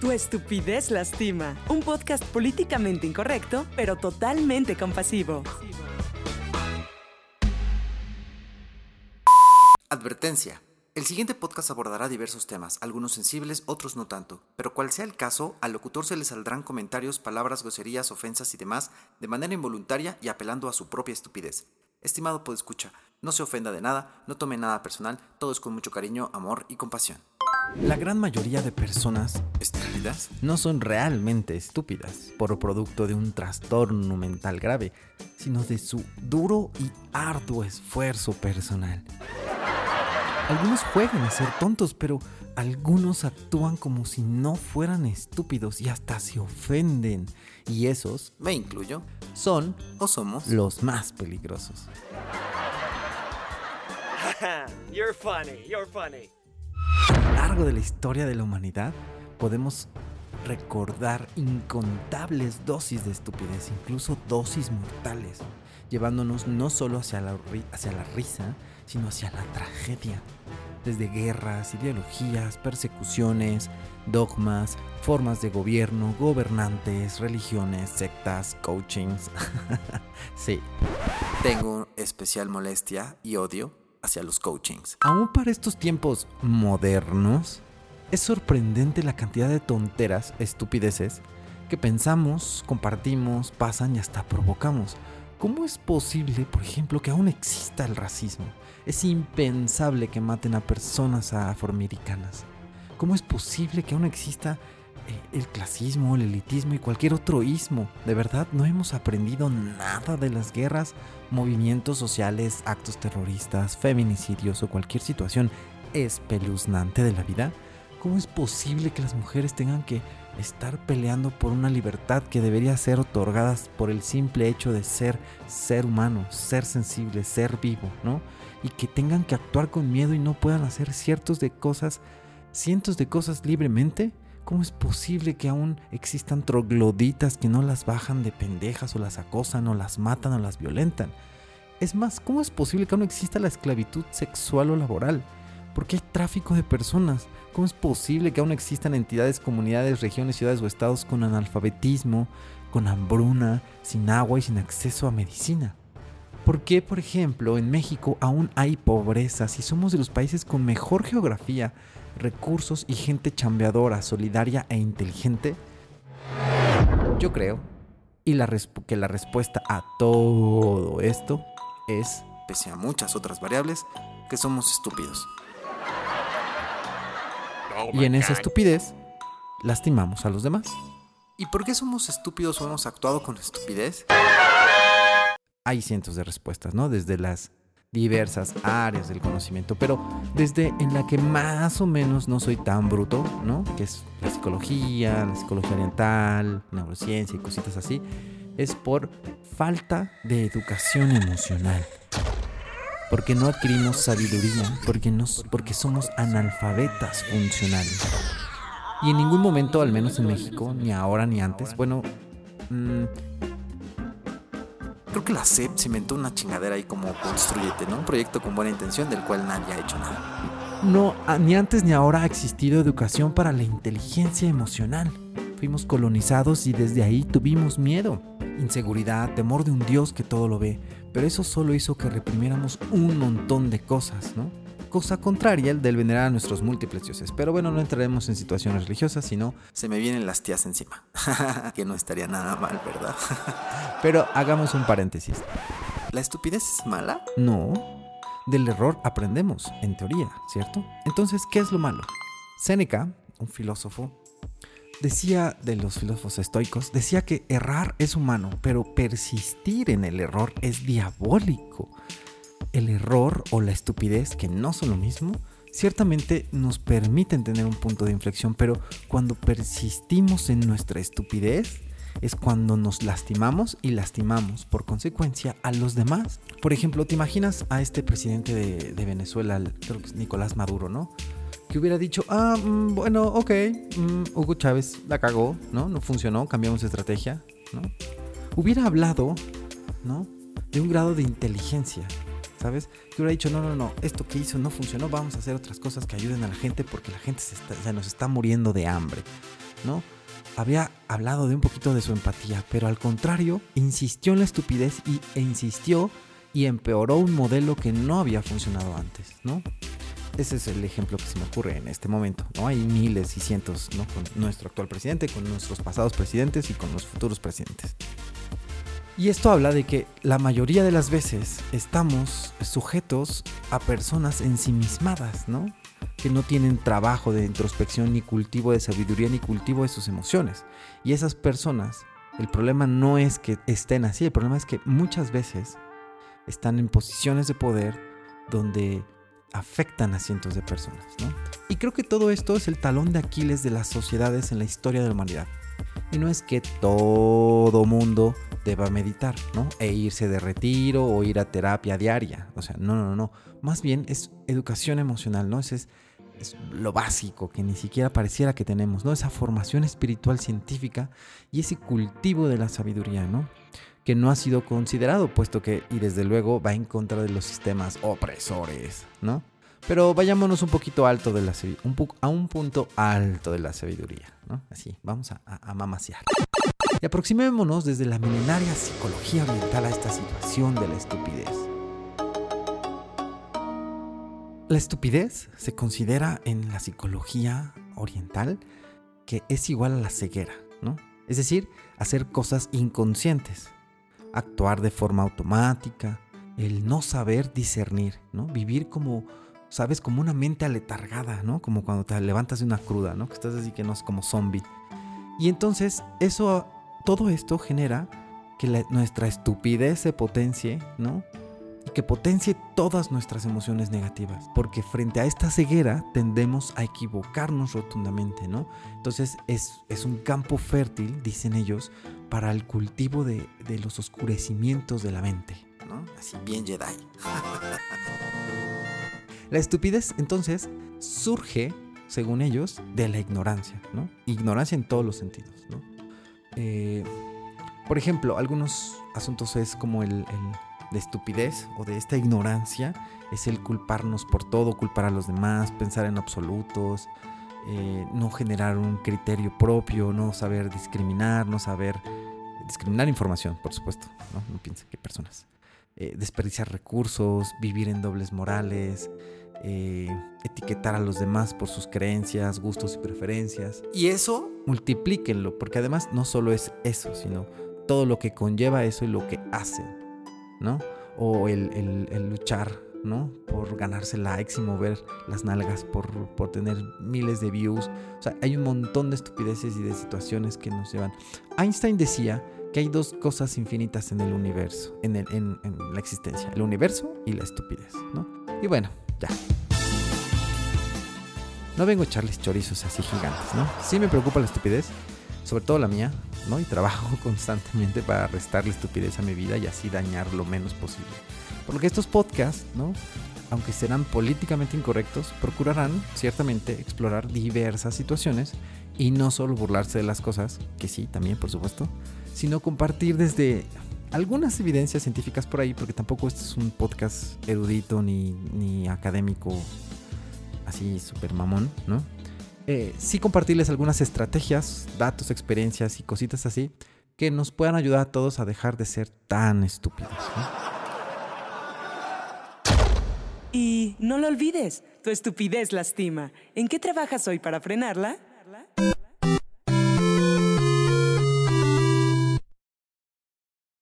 Tu estupidez lastima. Un podcast políticamente incorrecto, pero totalmente compasivo. Advertencia. El siguiente podcast abordará diversos temas, algunos sensibles, otros no tanto, pero cual sea el caso, al locutor se le saldrán comentarios, palabras, groserías, ofensas y demás de manera involuntaria y apelando a su propia estupidez. Estimado escucha, no se ofenda de nada, no tome nada personal, todo es con mucho cariño, amor y compasión. La gran mayoría de personas estúpidas no son realmente estúpidas por producto de un trastorno mental grave, sino de su duro y arduo esfuerzo personal. Algunos juegan a ser tontos, pero algunos actúan como si no fueran estúpidos y hasta se ofenden. Y esos, me incluyo, son o somos los más peligrosos. you're funny, you're funny. De la historia de la humanidad podemos recordar incontables dosis de estupidez, incluso dosis mortales, llevándonos no solo hacia la, hacia la risa, sino hacia la tragedia. Desde guerras, ideologías, persecuciones, dogmas, formas de gobierno, gobernantes, religiones, sectas, coachings. sí. Tengo especial molestia y odio hacia los coachings. Aún para estos tiempos modernos, es sorprendente la cantidad de tonteras, estupideces, que pensamos, compartimos, pasan y hasta provocamos. ¿Cómo es posible, por ejemplo, que aún exista el racismo? Es impensable que maten a personas afroamericanas. ¿Cómo es posible que aún exista el clasismo, el elitismo y cualquier otro ismo? De verdad, no hemos aprendido nada de las guerras, movimientos sociales, actos terroristas, feminicidios o cualquier situación espeluznante de la vida. ¿Cómo es posible que las mujeres tengan que estar peleando por una libertad que debería ser otorgada por el simple hecho de ser ser humano, ser sensible, ser vivo, ¿no? Y que tengan que actuar con miedo y no puedan hacer ciertos de cosas, cientos de cosas libremente. ¿Cómo es posible que aún existan trogloditas que no las bajan de pendejas o las acosan o las matan o las violentan? Es más, ¿cómo es posible que aún exista la esclavitud sexual o laboral? ¿Por qué hay tráfico de personas? ¿Cómo es posible que aún existan entidades, comunidades, regiones, ciudades o estados con analfabetismo, con hambruna, sin agua y sin acceso a medicina? ¿Por qué, por ejemplo, en México aún hay pobreza si somos de los países con mejor geografía, recursos y gente chambeadora, solidaria e inteligente? Yo creo y la que la respuesta a todo esto es, pese a muchas otras variables, que somos estúpidos. Y en esa estupidez lastimamos a los demás. ¿Y por qué somos estúpidos o hemos actuado con estupidez? Hay cientos de respuestas, ¿no? Desde las diversas áreas del conocimiento, pero desde en la que más o menos no soy tan bruto, ¿no? Que es la psicología, la psicología oriental, neurociencia y cositas así, es por falta de educación emocional porque no adquirimos sabiduría, porque, nos, porque somos analfabetas funcionales. Y en ningún momento, al menos en México, ni ahora ni antes, bueno, mm, creo que la CEP cimentó una chingadera ahí como Construyete, ¿no? Un proyecto con buena intención del cual nadie ha hecho nada. No, ni antes ni ahora ha existido educación para la inteligencia emocional. Fuimos colonizados y desde ahí tuvimos miedo, inseguridad, temor de un Dios que todo lo ve pero eso solo hizo que reprimiéramos un montón de cosas, ¿no? Cosa contraria al del venerar a nuestros múltiples dioses. Pero bueno, no entraremos en situaciones religiosas, sino... Se me vienen las tías encima. que no estaría nada mal, ¿verdad? pero hagamos un paréntesis. ¿La estupidez es mala? No. Del error aprendemos, en teoría, ¿cierto? Entonces, ¿qué es lo malo? Séneca, un filósofo, decía de los filósofos estoicos, decía que errar es humano, pero persistir en el error es diabólico. El error o la estupidez, que no son lo mismo, ciertamente nos permiten tener un punto de inflexión, pero cuando persistimos en nuestra estupidez, es cuando nos lastimamos y lastimamos por consecuencia a los demás. Por ejemplo, ¿te imaginas a este presidente de, Venezuela, Nicolás Maduro, ¿no? que hubiera dicho, ah, mm, bueno, ok, mm, Hugo Chávez la cagó, ¿no? No funcionó, cambiamos de estrategia, ¿no? Hubiera hablado, ¿no? De un grado de inteligencia, ¿sabes? Que hubiera dicho, no, no, no, esto que hizo no funcionó, vamos a hacer otras cosas que ayuden a la gente porque la gente se, nos está muriendo de hambre. ¿no? Había hablado de un poquito de su empatía, pero al contrario, insistió en la estupidez y, e insistió y empeoró un modelo que no había funcionado antes, ¿no? Ese es el ejemplo que se me ocurre en este momento, ¿no? Hay miles y cientos, ¿no? Con nuestro actual presidente, con nuestros pasados presidentes y con los futuros presidentes. Y esto habla de que la mayoría de las veces estamos sujetos a personas ensimismadas, ¿no? Que no tienen trabajo de introspección, ni cultivo de sabiduría, ni cultivo de sus emociones. Y esas personas, el problema no es que estén así, el problema es que muchas veces están en posiciones de poder donde afectan a cientos de personas, ¿no? Y creo que todo esto es el talón de Aquiles de las sociedades en la historia de la humanidad. Y no es que todo mundo deba meditar, ¿no? E irse de retiro o ir a terapia diaria. O sea, no, no, no. Más bien es educación emocional, ¿no? Es, es, lo básico que ni siquiera pareciera que tenemos, ¿no? Esa formación espiritual científica y ese cultivo de la sabiduría, ¿no? Que no ha sido considerado, puesto que, y desde luego, va en contra de los sistemas opresores, ¿no? Pero vayámonos un poquito alto de la un a un punto alto de la sabiduría, ¿no? Así, vamos a, a. Y aproximémonos desde la milenaria psicología oriental a esta situación de la estupidez. La estupidez se considera en la psicología oriental que es igual a la ceguera, ¿no? Es decir, hacer cosas inconscientes, actuar de forma automática, el no saber discernir, ¿no? Vivir como sabes, como una mente aletargada, ¿no? Como cuando te levantas de una cruda, ¿no? Que estás así que no es como zombie. Y entonces eso, todo esto genera que nuestra estupidez se potencie, ¿no? Y que potencie todas nuestras emociones negativas. Porque frente a esta ceguera tendemos a equivocarnos rotundamente, ¿no? Entonces es, es un campo fértil, dicen ellos, para el cultivo de, de los oscurecimientos de la mente, ¿no? Así bien Jedi. La estupidez entonces surge, según ellos, de la ignorancia, ¿no? Ignorancia en todos los sentidos, ¿no? Eh, por ejemplo, algunos asuntos es como el, de estupidez o de esta ignorancia, es el culparnos por todo, culpar a los demás, pensar en absolutos, eh, no generar un criterio propio, no saber discriminar, no saber discriminar información, por supuesto, no, no piensen que personas. Eh, desperdiciar recursos, vivir en dobles morales, eh, etiquetar a los demás por sus creencias, gustos y preferencias. Y eso, multiplíquenlo, porque además no solo es eso, sino todo lo que conlleva eso y lo que hacen, ¿no? O el, luchar, ¿no? Por ganarse likes y mover las nalgas, por, por, tener miles de views. O sea, hay un montón de estupideces y de situaciones que nos llevan. Einstein decía que hay dos cosas infinitas en el universo, en, el, en, en la existencia, el universo y la estupidez, ¿no? Y bueno, ya. No vengo a echarles chorizos así gigantes, ¿no? Sí me preocupa la estupidez, sobre todo la mía, ¿no? Y trabajo constantemente para restarle estupidez a mi vida y así dañar lo menos posible. Por lo que estos podcasts, ¿no? Aunque serán políticamente incorrectos, procurarán ciertamente explorar diversas situaciones y no solo burlarse de las cosas, que sí, también por supuesto, sino compartir desde algunas evidencias científicas por ahí, porque tampoco este es un podcast erudito ni, académico así súper mamón, ¿no? Eh, sí compartirles algunas estrategias, datos, experiencias y cositas así que nos puedan ayudar a todos a dejar de ser tan estúpidos. Y no lo olvides, tu estupidez lastima. ¿En qué trabajas hoy para frenarla?